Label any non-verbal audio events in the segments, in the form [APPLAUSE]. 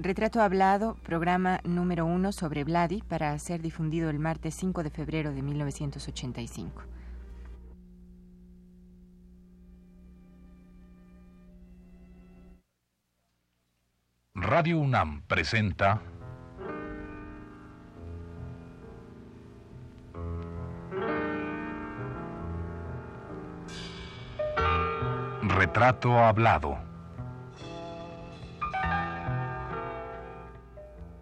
Retrato Hablado, programa número uno sobre Vladi para ser difundido el martes 5 de febrero de 1985. Radio UNAM presenta Retrato Hablado.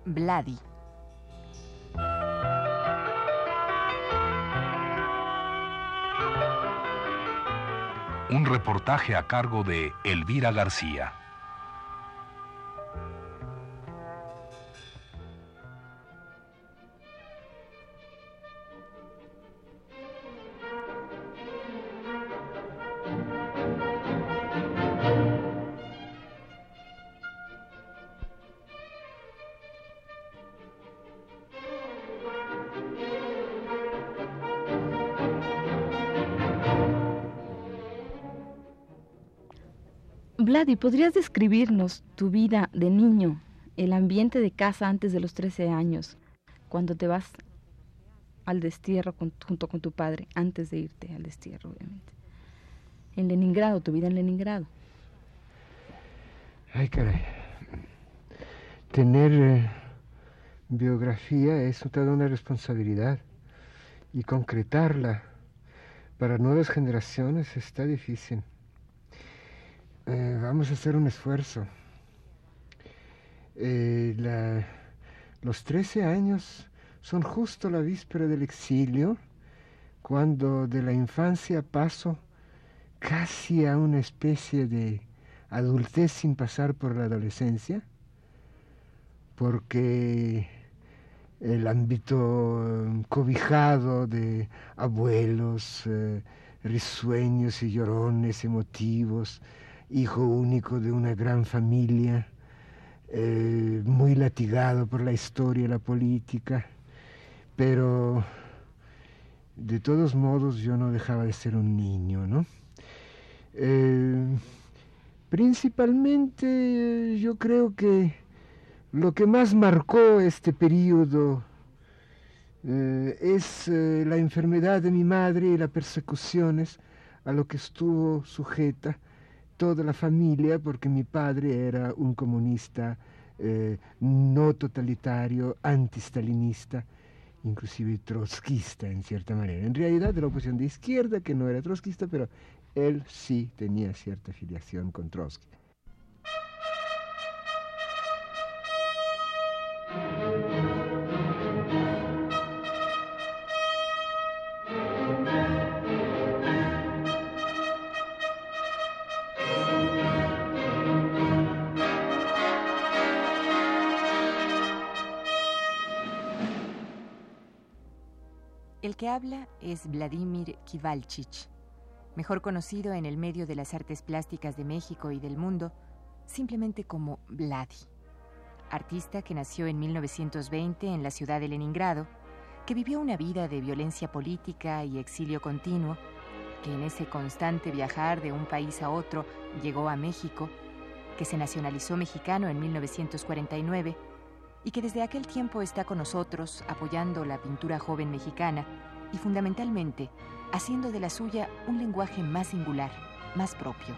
Vladi. Un reportaje a cargo de Elvira García. Vladi, ¿podrías describirnos tu vida de niño, el ambiente de casa antes de los 13 años, cuando te vas al destierro junto con tu padre, antes de irte al destierro, obviamente? En Leningrado, tu vida en Leningrado. Ay, caray. Tener eh, biografía es toda una responsabilidad y concretarla para nuevas generaciones está difícil. Eh, vamos a hacer un esfuerzo. Eh, los 13 años son justo la víspera del exilio, cuando de la infancia paso casi a una especie de adultez sin pasar por la adolescencia, porque el ámbito cobijado de abuelos, eh, risueños y llorones emotivos, hijo único de una gran familia, eh, muy latigado por la historia y la política, pero de todos modos yo no dejaba de ser un niño, ¿no? Eh, principalmente yo creo que lo que más marcó este periodo eh, es la enfermedad de mi madre y las persecuciones a lo que estuvo sujeta toda la familia, porque mi padre era un comunista eh, no totalitario, antistalinista, inclusive trotskista en cierta manera. En realidad de la oposición de izquierda, que no era trotskista, pero él sí tenía cierta afiliación con Trotsky. Habla es Vladimir Kivalchich, mejor conocido en el medio de las artes plásticas de México y del mundo simplemente como Vladi. Artista que nació en 1920 en la ciudad de Leningrado, que vivió una vida de violencia política y exilio continuo, que en ese constante viajar de un país a otro llegó a México, que se nacionalizó mexicano en 1949 y que desde aquel tiempo está con nosotros apoyando la pintura joven mexicana y fundamentalmente haciendo de la suya un lenguaje más singular, más propio.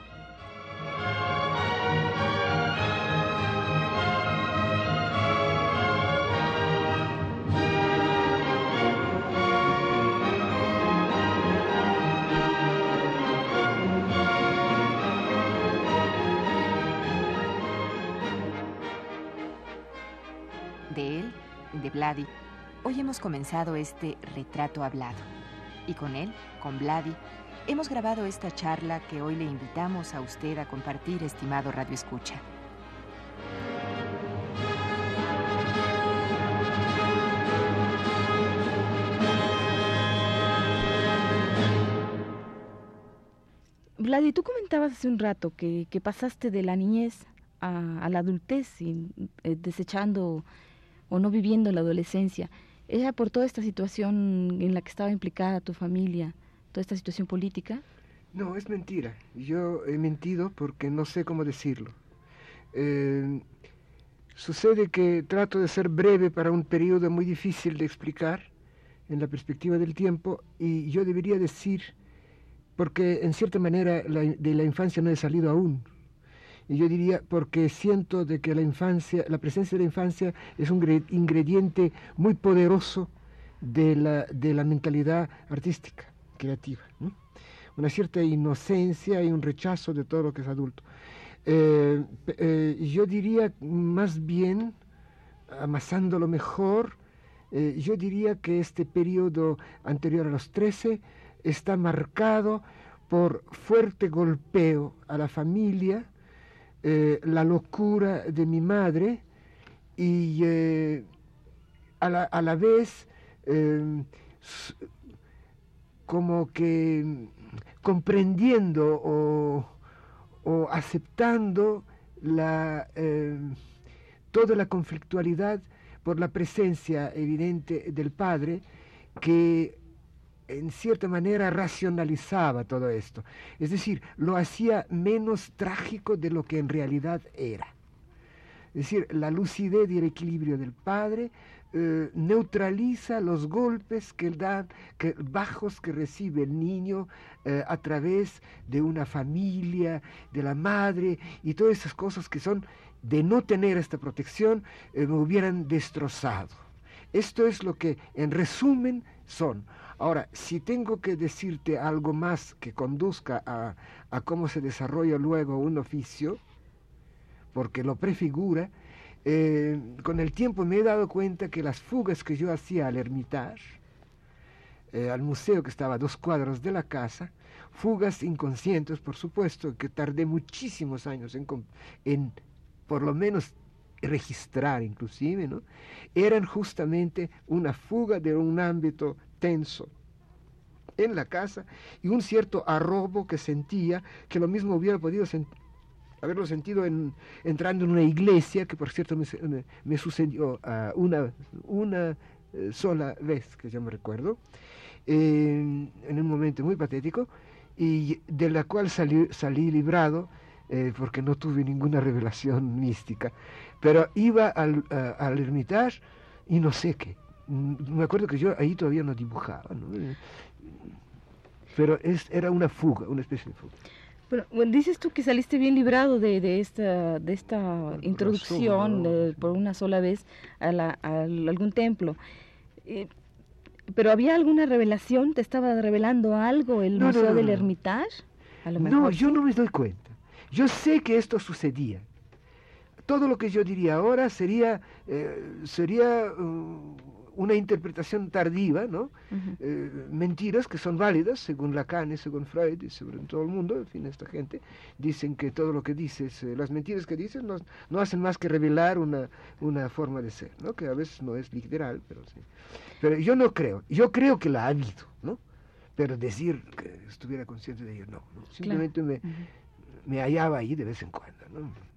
de Vladi, hoy hemos comenzado este retrato hablado. Y con él, con Vladi, hemos grabado esta charla que hoy le invitamos a usted a compartir, estimado Radio Escucha. Vladi, tú comentabas hace un rato que, pasaste de la niñez a, la adultez, y, eh, desechando o no viviendo la adolescencia. ¿Era por toda esta situación en la que estaba implicada tu familia, toda esta situación política? No, es mentira. Yo he mentido porque no sé cómo decirlo. Eh, Sucede que trato de ser breve para un periodo muy difícil de explicar en la perspectiva del tiempo y yo debería decir, porque en cierta manera de la infancia no he salido aún, y yo diría porque siento de que la infancia, la presencia de la infancia es un ingrediente muy poderoso de la, de la mentalidad artística, creativa. Una cierta inocencia y un rechazo de todo lo que es adulto. Eh, eh, yo diría más bien, amasándolo mejor, eh, yo diría que este periodo anterior a los 13 está marcado por fuerte golpeo a la familia, la locura de mi madre y a la, a, la, vez como que comprendiendo o o aceptando la, eh, toda la conflictualidad por la presencia evidente del padre que en cierta manera racionalizaba todo esto. Es decir, lo hacía menos trágico de lo que en realidad era. Es decir, la lucidez y el equilibrio del padre eh, neutraliza los golpes que dan, que, bajos que recibe el niño eh, a través de una familia, de la madre y todas esas cosas que son de no tener esta protección eh, me hubieran destrozado. Esto es lo que en resumen son. Ahora, si tengo que decirte algo más que conduzca a, cómo se desarrolla luego un oficio, porque lo prefigura, eh, con el tiempo me he dado cuenta que las fugas que yo hacía al Hermitage, eh, al museo que estaba a dos cuadros de la casa, fugas inconscientes, por supuesto, que tardé muchísimos años en, en por lo menos registrar inclusive, ¿no? eran justamente una fuga de un ámbito tenso en la casa y un cierto arrobo que sentía que lo mismo hubiera podido haberlo sentido en, entrando en una iglesia, que por cierto me, sucedió una, una eh, sola vez, que yo me recuerdo, en un momento muy patético, y de la cual salí, salí librado eh, porque no tuve ninguna revelación mística. Pero iba al, al Hermitage y no sé qué. Mm, me acuerdo que yo ahí todavía no dibujaba, ¿no? pero es, era una fuga, una especie de fuga. Pero bueno, dices tú que saliste bien librado de, de esta, de esta introducción por una sola vez a, la, algún templo. Eh, ¿Pero había alguna revelación? ¿Te estaba revelando algo el Museo del Hermitage? no, yo no me doy cuenta. Yo sé que esto sucedía. Todo lo que yo diría ahora sería, eh, sería uh, una interpretación tardiva, ¿no? Eh, mentiras que son válidas, según Lacan y según Freud y según todo el mundo, en fin, esta gente, dicen que todo lo que dices, eh, las mentiras que dices no, no, hacen más que revelar una, una forma de ser, ¿no? Que a veces no es literal, pero sí. Pero yo no creo, yo creo que la ha habido, ¿no? Pero decir que estuviera consciente de ello, no, simplemente me, me hallaba ahí de vez en cuando, ¿no?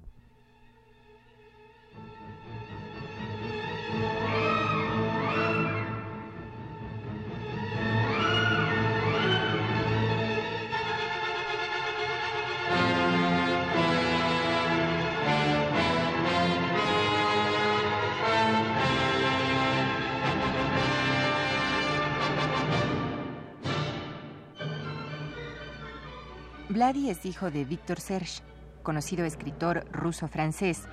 Vladi es hijo de Víctor Serge, conocido escritor ruso-francés,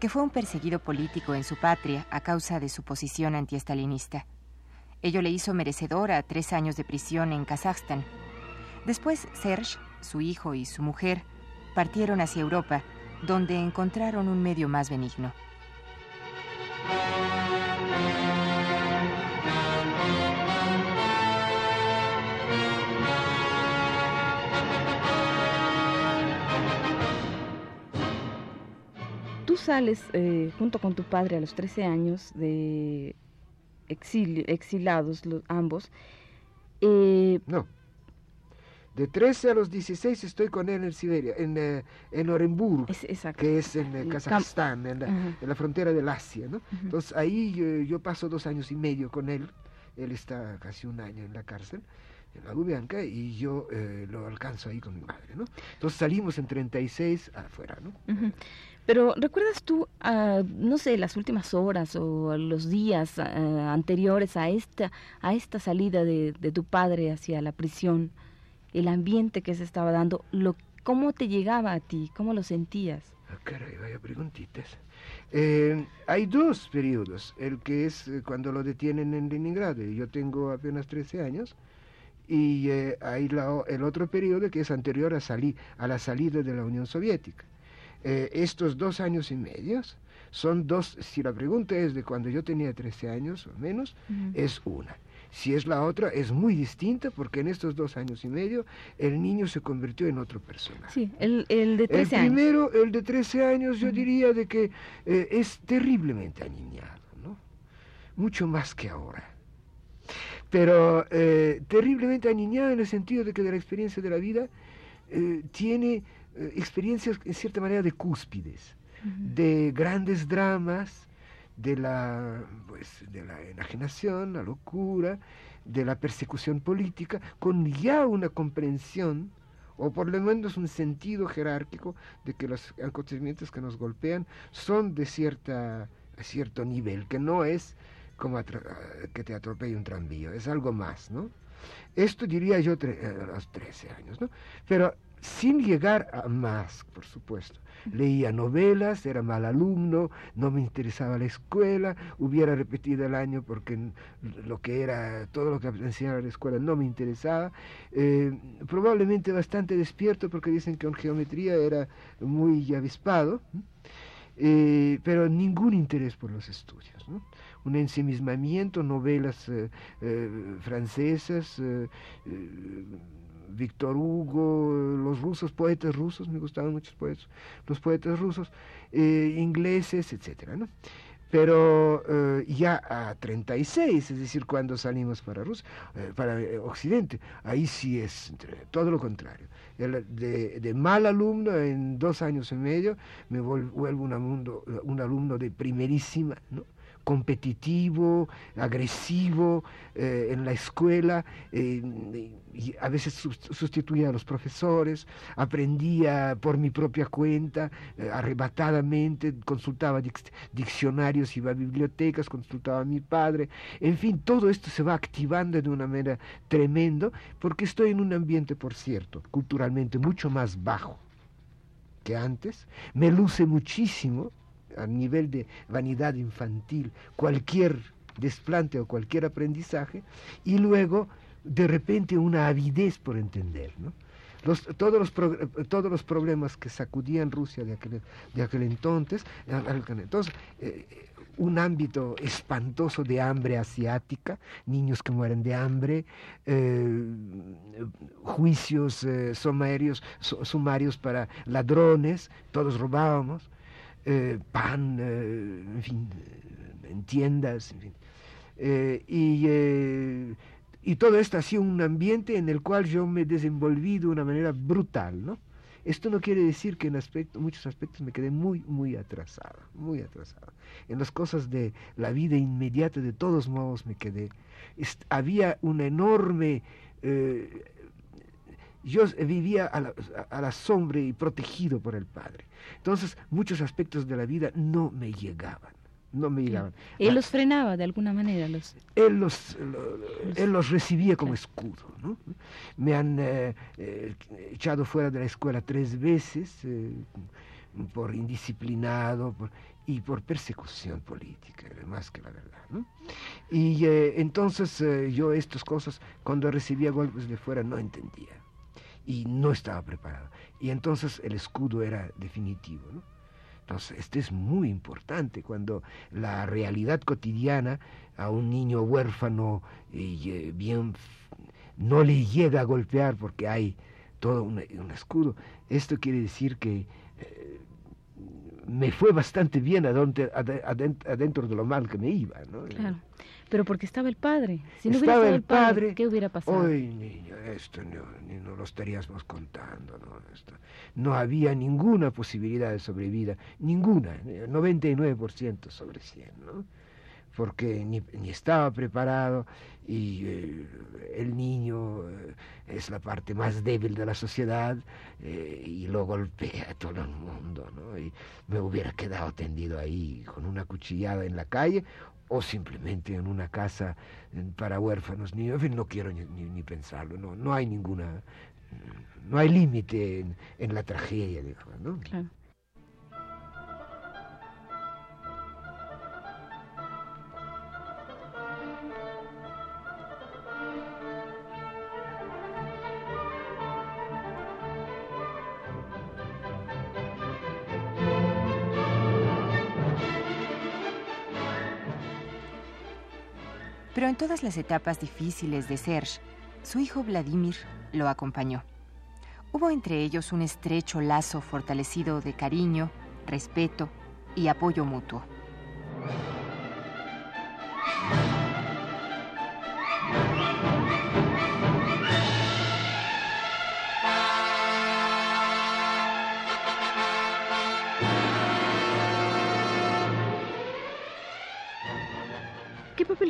que fue un perseguido político en su patria a causa de su posición antiestalinista. Ello le hizo merecedor a tres años de prisión en Kazajstán. Después, Serge, su hijo y su mujer partieron hacia Europa, donde encontraron un medio más benigno. Sales eh, junto con tu padre a los 13 años de exilio, exilados los, ambos. Eh, no. De 13 a los 16 estoy con él en Siberia, en, eh, en Orenburg, que es en Kazajstán, en la, frontera del Asia. ¿no? Entonces ahí yo, paso dos años y medio con él. Él está casi un año en la cárcel en la Lubyanka y yo lo alcanzo ahí con mi madre, ¿no? Entonces salimos en 36 afuera, ¿no? Pero ¿recuerdas tú, uh, no sé, las últimas horas o los días uh, anteriores a esta, a esta salida de, de, tu padre hacia la prisión, el ambiente que se estaba dando, lo, cómo te llegaba a ti, cómo lo sentías? Ah, caray, vaya preguntitas. Eh, hay dos periodos, el que es eh, cuando lo detienen en Leningrado, yo tengo apenas 13 años, y eh, hay la, el otro periodo que es anterior a, salir, a la salida de la Unión Soviética. Eh, estos dos años y medios son dos, si la pregunta es de cuando yo tenía 13 años o menos, uh -huh. es una. Si es la otra, es muy distinta porque en estos dos años y medio el niño se convirtió en otro personaje. Sí, el, el de 13 el primero, años. el de 13 años, yo uh -huh. diría de que eh, es terriblemente aniñado, ¿no? Mucho más que ahora. Pero eh, terriblemente aniñado en el sentido de que de la experiencia de la vida eh, tiene experiencias en cierta manera de cúspides, uh -huh. de grandes dramas, de la, pues, de la enajenación, la locura, de la persecución política, con ya una comprensión, o por lo menos un sentido jerárquico, de que los acontecimientos que nos golpean son de cierta, cierto nivel, que no es como que te atropelle un tranvía, es algo más, ¿no? Esto diría yo a los 13 años, ¿no? Pero sin llegar a más, por supuesto. Leía novelas, era mal alumno, no me interesaba la escuela, hubiera repetido el año porque lo que era, todo lo que enseñaba en la escuela no me interesaba. Eh, probablemente bastante despierto porque dicen que en geometría era muy avispado, eh, pero ningún interés por los estudios. un ensimismamiento, novelas eh, francesas, Víctor Hugo, los rusos, poetas rusos, me gustaban muchos poetas, los poetas rusos, ingleses, etcétera, ¿no? Pero ya a 36, es decir, cuando salimos para Rusia, para Occidente, ahí sí es todo lo contrario. De, de, mal alumno en dos años y medio me vuelvo un alumno, un alumno de primerísima, ¿no? Competitivo, agresivo eh, en la escuela, eh, a veces sustituía a los profesores, aprendía por mi propia cuenta, eh, arrebatadamente, consultaba dic diccionarios, iba a bibliotecas, consultaba a mi padre, en fin, todo esto se va activando de una manera tremenda, porque estoy en un ambiente, por cierto, culturalmente mucho más bajo que antes, me luce muchísimo, a nivel de vanidad infantil cualquier desplante o cualquier aprendizaje y luego de repente una avidez por entender. ¿no? Todos, los todos los problemas que sacudían Rusia de aquel, de aquel entonces, entonces eh, un ámbito espantoso de hambre asiática, niños que mueren de hambre, eh, juicios eh, sumarios, sumarios para ladrones, todos robábamos eh, pan, eh, en fin, en tiendas, en fin. Eh, y, y, todo esto ha un ambiente en el cual yo me desenvolví de una manera brutal, ¿no? Esto no quiere decir que en aspecto, muchos aspectos me quedé muy, muy atrasado, muy atrasado. En las cosas de la vida inmediata, de todos modos, me quedé. Había una enorme yo vivía a la, a la, sombra y protegido por el Padre. Entonces, muchos aspectos de la vida no me llegaban. No me llegaban. Él los frenaba de alguna manera. Los... Él, los, lo, él los recibía como escudo. ¿no? Me han eh, eh, echado fuera de la escuela tres veces eh, por indisciplinado por, y por persecución política, más que la verdad. ¿no? Y entonces yo estas cosas, cuando recibía golpes de fuera, no entendía y no estaba preparado. Y entonces el escudo era definitivo. ¿no? Entonces, esto es muy importante cuando la realidad cotidiana a un niño huérfano eh, bien no le llega a golpear porque hay todo un, un escudo. Esto quiere decir que eh, me fue bastante bien adentro, adentro, de lo mal que me iba. ¿no? Claro. Pero porque estaba el padre. Si no estaba hubiera el padre, padre, ¿qué hubiera pasado? Hoy, niño, esto no, no lo estaríamos contando. ¿no? Esto, no había ninguna posibilidad de sobrevida, ninguna, 99% sobre 100. ¿no? porque ni, estaba preparado y eh, el niño eh, es la parte más débil de la sociedad eh, y lo golpea a todo el mundo, ¿no? Y me hubiera quedado tendido ahí con una cuchillada en la calle o simplemente en una casa para huérfanos niños, en fin, no quiero ni, pensarlo, no, no hay ninguna, no hay límite en, en, la tragedia, ¿no? Claro. Pero en todas las etapas difíciles de Serge, su hijo Vladimir lo acompañó. Hubo entre ellos un estrecho lazo fortalecido de cariño, respeto y apoyo mutuo.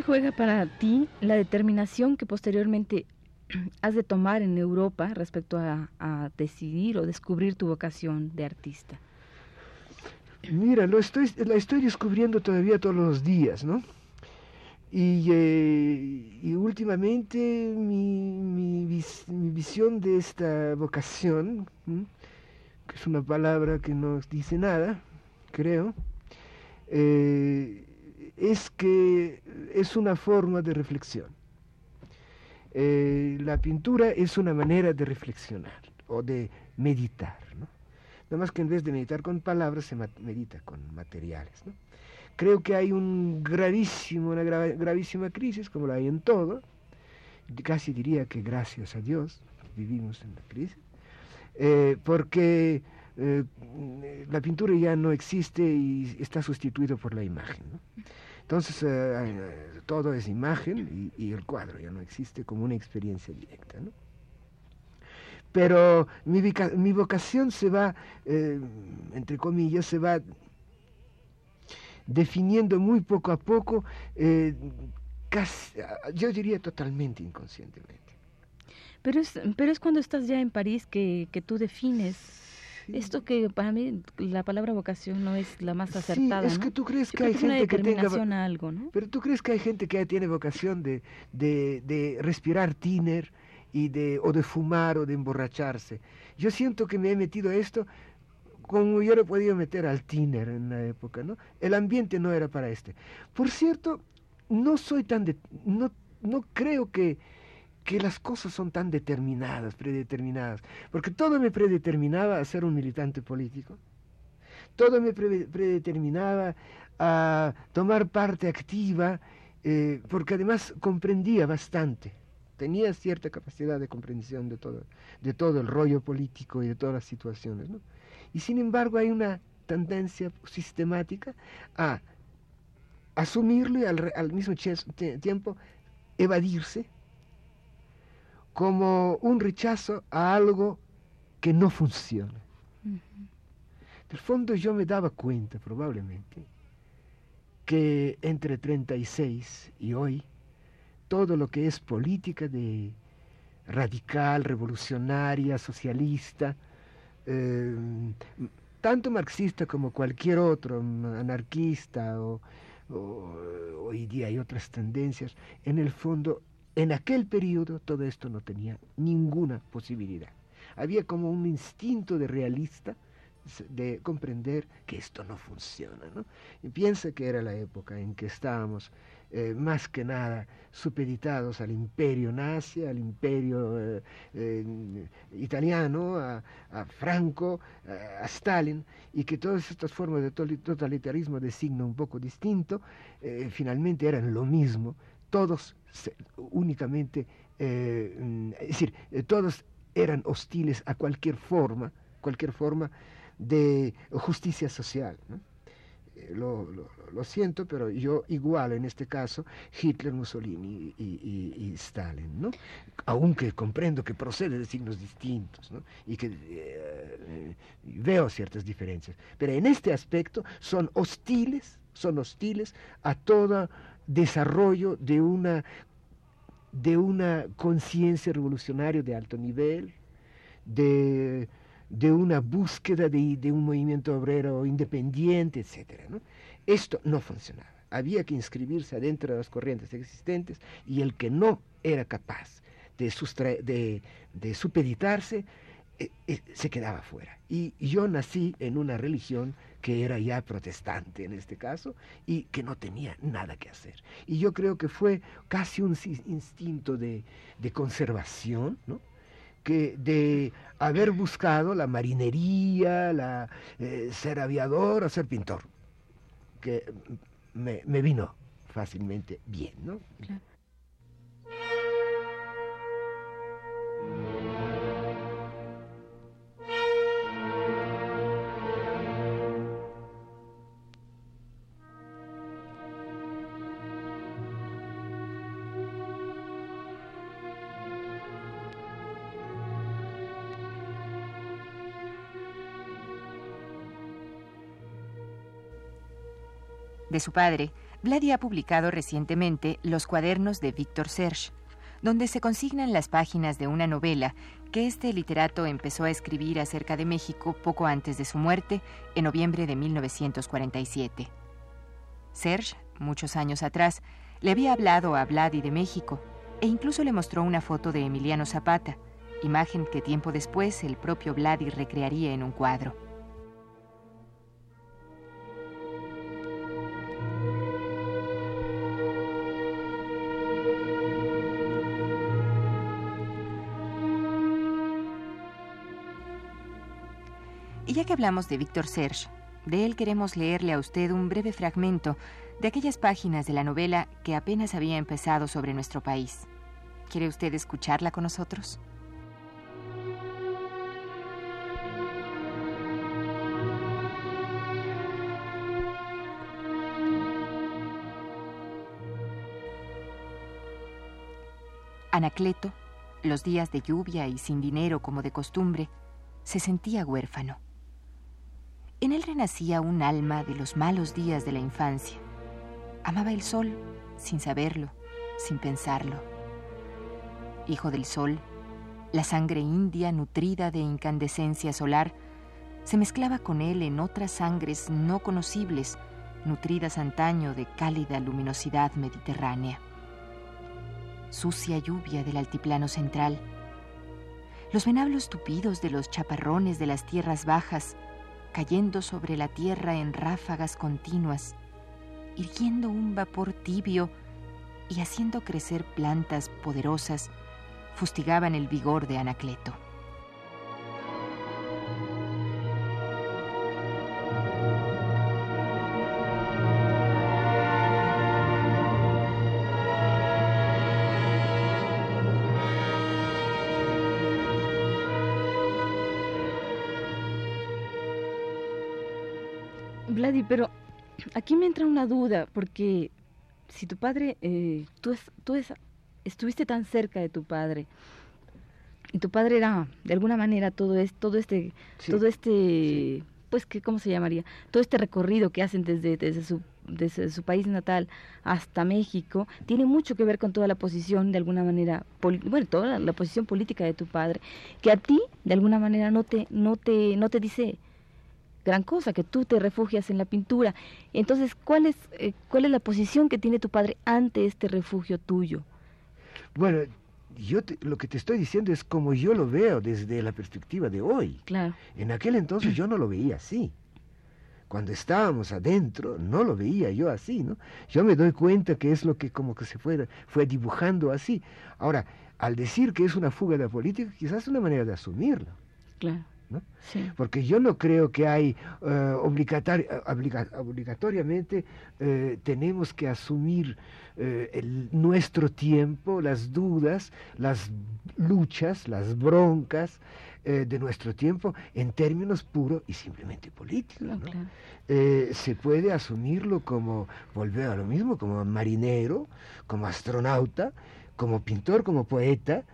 Juega para ti la determinación que posteriormente [CLEARS THROAT] has de tomar en Europa respecto a, decidir o descubrir tu vocación de artista? Mira, lo estoy, la estoy descubriendo todavía todos los días, ¿no? Y, eh, últimamente mi, visión de esta vocación, que es una palabra que no dice nada, creo, eh, es que es una forma de reflexión. Eh, la pintura es una manera de reflexionar o de meditar. ¿no? Nada más que en vez de meditar con palabras, se medita con materiales. ¿no? Creo que hay una gravísima crisis, como la hay en todo. Casi diría que gracias a Dios vivimos en la crisis. Eh, porque eh, la pintura ya no existe y está sustituido por la imagen. Entonces, eh, todo es imagen y, el cuadro ya no existe como una experiencia directa. ¿no? Pero mi, vocación se va, eh, entre comillas, se va definiendo muy poco a poco, eh, casi, yo diría totalmente inconscientemente. Pero es, pero es cuando estás ya en París que, que tú defines esto que para mí la palabra vocación no es la más acertada. Sí, es que tú crees que hay gente que tenga algo, ¿no? Pero tú crees que hay gente que tiene vocación de, de, de respirar tiner y de o de fumar o de emborracharse. Yo siento que me he metido a esto como yo lo he podido meter al tiner en la época, ¿no? El ambiente no era para este. Por cierto, no soy tan de, no no creo que que las cosas son tan determinadas, predeterminadas, porque todo me predeterminaba a ser un militante político, todo me predeterminaba a tomar parte activa, eh, porque además comprendía bastante, tenía cierta capacidad de comprensión de todo, de todo el rollo político y de todas las situaciones. Y sin embargo hay una tendencia sistemática a asumirlo y al mismo tiempo evadirse como un rechazo a algo que no funciona. De fondo yo me daba cuenta probablemente que entre 36 y hoy todo lo que es política de radical, revolucionaria, socialista, eh, tanto marxista como cualquier otro, anarquista o, o, hoy día hay otras tendencias, en el fondo en aquel periodo todo esto no tenía ninguna posibilidad. Había como un instinto de realista de comprender que esto no funciona. ¿no? Y piensa que era la época en que estábamos eh, más que nada supeditados al imperio nazi, al imperio eh, eh, italiano, a, Franco, a Stalin, y que todas estas formas de totalitarismo de signo un poco distinto, finalmente eran lo mismo, todos únicamente, eh, mm, es decir, eh, todos eran hostiles a cualquier forma, cualquier forma de justicia social. Eh, lo, siento, pero yo igual en este caso Hitler, Mussolini y, Stalin, ¿no? aunque comprendo que procede de signos distintos y que veo ciertas diferencias, pero en este aspecto son hostiles, son hostiles a toda desarrollo de una, de una conciencia revolucionaria de alto nivel, de, de una búsqueda de, de, un movimiento obrero independiente, etc. Esto no funcionaba. Había que inscribirse adentro de las corrientes existentes y el que no era capaz de, de, de supeditarse eh, eh, se quedaba fuera. Y yo nací en una religión que era ya protestante en este caso y que no tenía nada que hacer. Y yo creo que fue casi un instinto de, conservación, ¿no? que de haber buscado la marinería, la, eh, ser aviador o ser pintor, que me, me vino fácilmente bien, ¿no? Claro. De su padre, Vladi ha publicado recientemente Los cuadernos de Víctor Serge, donde se consignan las páginas de una novela que este literato empezó a escribir acerca de México poco antes de su muerte, en noviembre de 1947. Serge, muchos años atrás, le había hablado a Vladi de México e incluso le mostró una foto de Emiliano Zapata, imagen que tiempo después el propio Vladi recrearía en un cuadro. Ya que hablamos de Víctor Serge, de él queremos leerle a usted un breve fragmento de aquellas páginas de la novela que apenas había empezado sobre nuestro país. ¿Quiere usted escucharla con nosotros? Anacleto, los días de lluvia y sin dinero como de costumbre, se sentía huérfano. En él renacía un alma de los malos días de la infancia. Amaba el sol sin saberlo, sin pensarlo. Hijo del sol, la sangre india nutrida de incandescencia solar se mezclaba con él en otras sangres no conocibles, nutridas antaño de cálida luminosidad mediterránea. Sucia lluvia del altiplano central, los venablos tupidos de los chaparrones de las tierras bajas, cayendo sobre la tierra en ráfagas continuas, irguiendo un vapor tibio y haciendo crecer plantas poderosas, fustigaban el vigor de Anacleto. Aquí me entra una duda, porque si tu padre, eh, tú, tú estuviste tan cerca de tu padre, y tu padre era, de alguna manera, todo, es, todo este, todo este, pues, ¿qué, ¿cómo se llamaría? Todo este recorrido que hacen desde, desde su desde su país natal hasta México, tiene mucho que ver con toda la posición, de alguna manera, bueno, toda la, posición política de tu padre, que a ti, de alguna manera, no te, no te, no te dice gran cosa, que tú te refugias en la pintura. Entonces, ¿cuál es, eh, cuál es la posición que tiene tu padre ante este refugio tuyo? Bueno, yo lo que te estoy diciendo es como yo lo veo desde la perspectiva de hoy. Claro. En aquel entonces yo no lo veía así. Cuando estábamos adentro, no lo veía yo así, ¿no? Yo me doy cuenta que es lo que como que se fue, fue dibujando así. Ahora, al decir que es una fuga de la política, quizás es una manera de asumirlo. Claro. Porque yo no creo que hay eh, obligatoriamente eh, tenemos que asumir eh, nuestro tiempo, las dudas, las luchas, las broncas de nuestro tiempo en términos puros y simplemente políticos. se puede asumirlo como, volver a lo mismo, como marinero, como astronauta, como pintor, como poeta,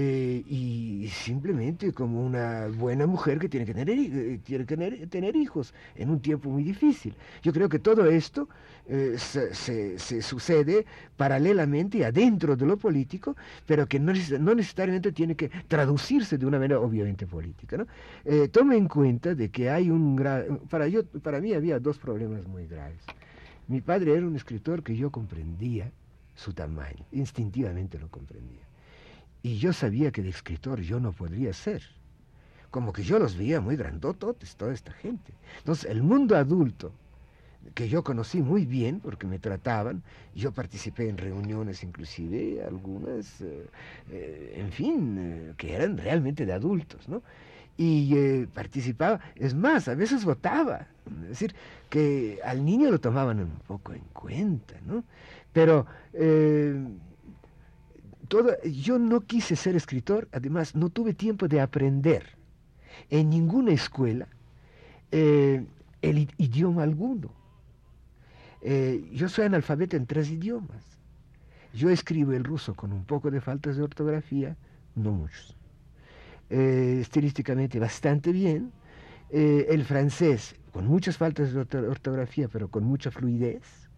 eh, y simplemente como una buena mujer que tiene que tener, eh, tiene que tener, hijos en un tiempo muy difícil. Yo creo que todo esto eh, se, sucede paralelamente adentro de lo político, pero que no, necesariamente tiene que traducirse de una manera obviamente política. ¿no? tome en cuenta de que hay un para, yo, para mí había dos problemas muy graves. Mi padre era un escritor que yo comprendía su tamaño, instintivamente lo comprendía. Y yo sabía que de escritor yo no podría ser. Como que yo los veía muy grandototes, toda esta gente. Entonces, el mundo adulto, que yo conocí muy bien porque me trataban, yo participé en reuniones inclusive, algunas, eh, eh, en fin, eh, que eran realmente de adultos, ¿no? Y participaba, es más, a veces votaba, es decir, que al niño lo tomaban un poco en cuenta, ¿no? Pero yo no quise ser escritor, además no tuve tiempo de aprender en ninguna escuela eh, el idioma alguno. Eh, yo soy analfabeto en tres idiomas. Yo escribo el ruso con un poco de faltas de ortografía, no muchos. Eh, estilísticamente bastante bien. el francés con muchas faltas de ortografía, pero con mucha fluidez.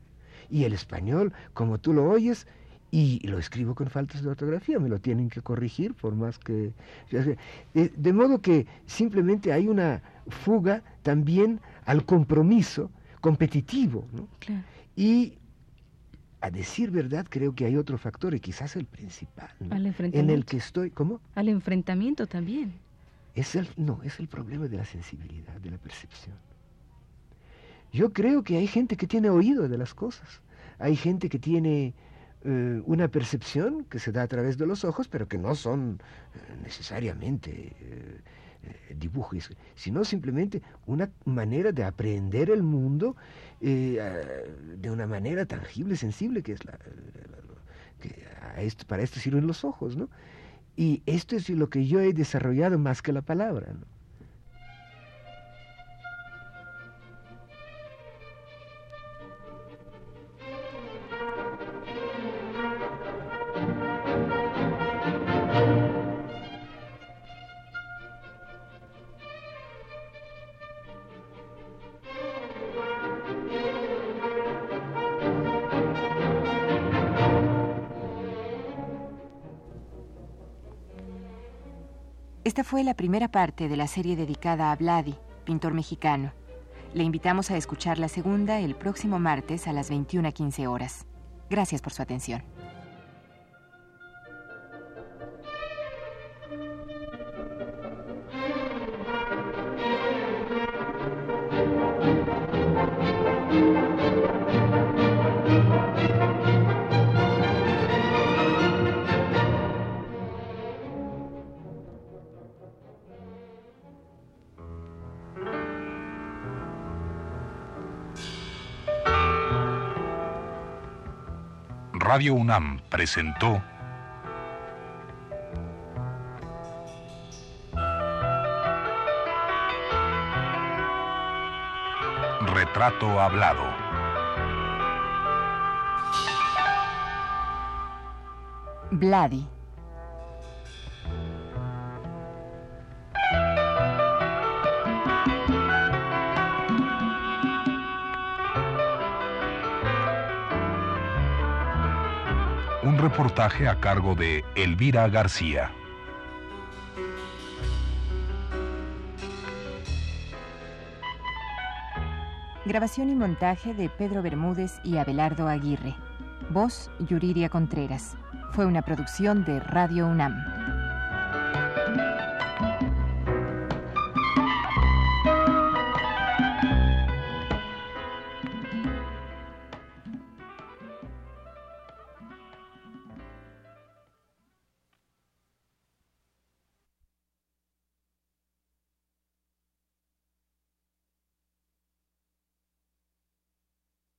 Y el español, como tú lo oyes, y lo escribo con faltas de ortografía, me lo tienen que corregir por más que... De, modo que simplemente hay una fuga también al compromiso competitivo. ¿no? Y a decir verdad, creo que hay otro factor, y quizás el principal, en el que estoy... ¿Cómo? Al enfrentamiento también. Es el, no, es el problema de la sensibilidad, de la percepción. Yo creo que hay gente que tiene oído de las cosas, hay gente que tiene eh, una percepción que se da a través de los ojos, pero que no son eh, necesariamente eh, dibujos, sino simplemente una manera de aprender el mundo de una manera tangible, sensible, que es para esto sirven los ojos, ¿no? Y esto es lo que yo he desarrollado más que la palabra. Fue la primera parte de la serie dedicada a Vladi, pintor mexicano. Le invitamos a escuchar la segunda el próximo martes a las 21.15 horas. Gracias por su atención. Radio UNAM presentó Retrato Hablado. Vladi. Reportaje a cargo de Elvira García. Grabación y montaje de Pedro Bermúdez y Abelardo Aguirre. Voz Yuriria Contreras. Fue una producción de Radio UNAM.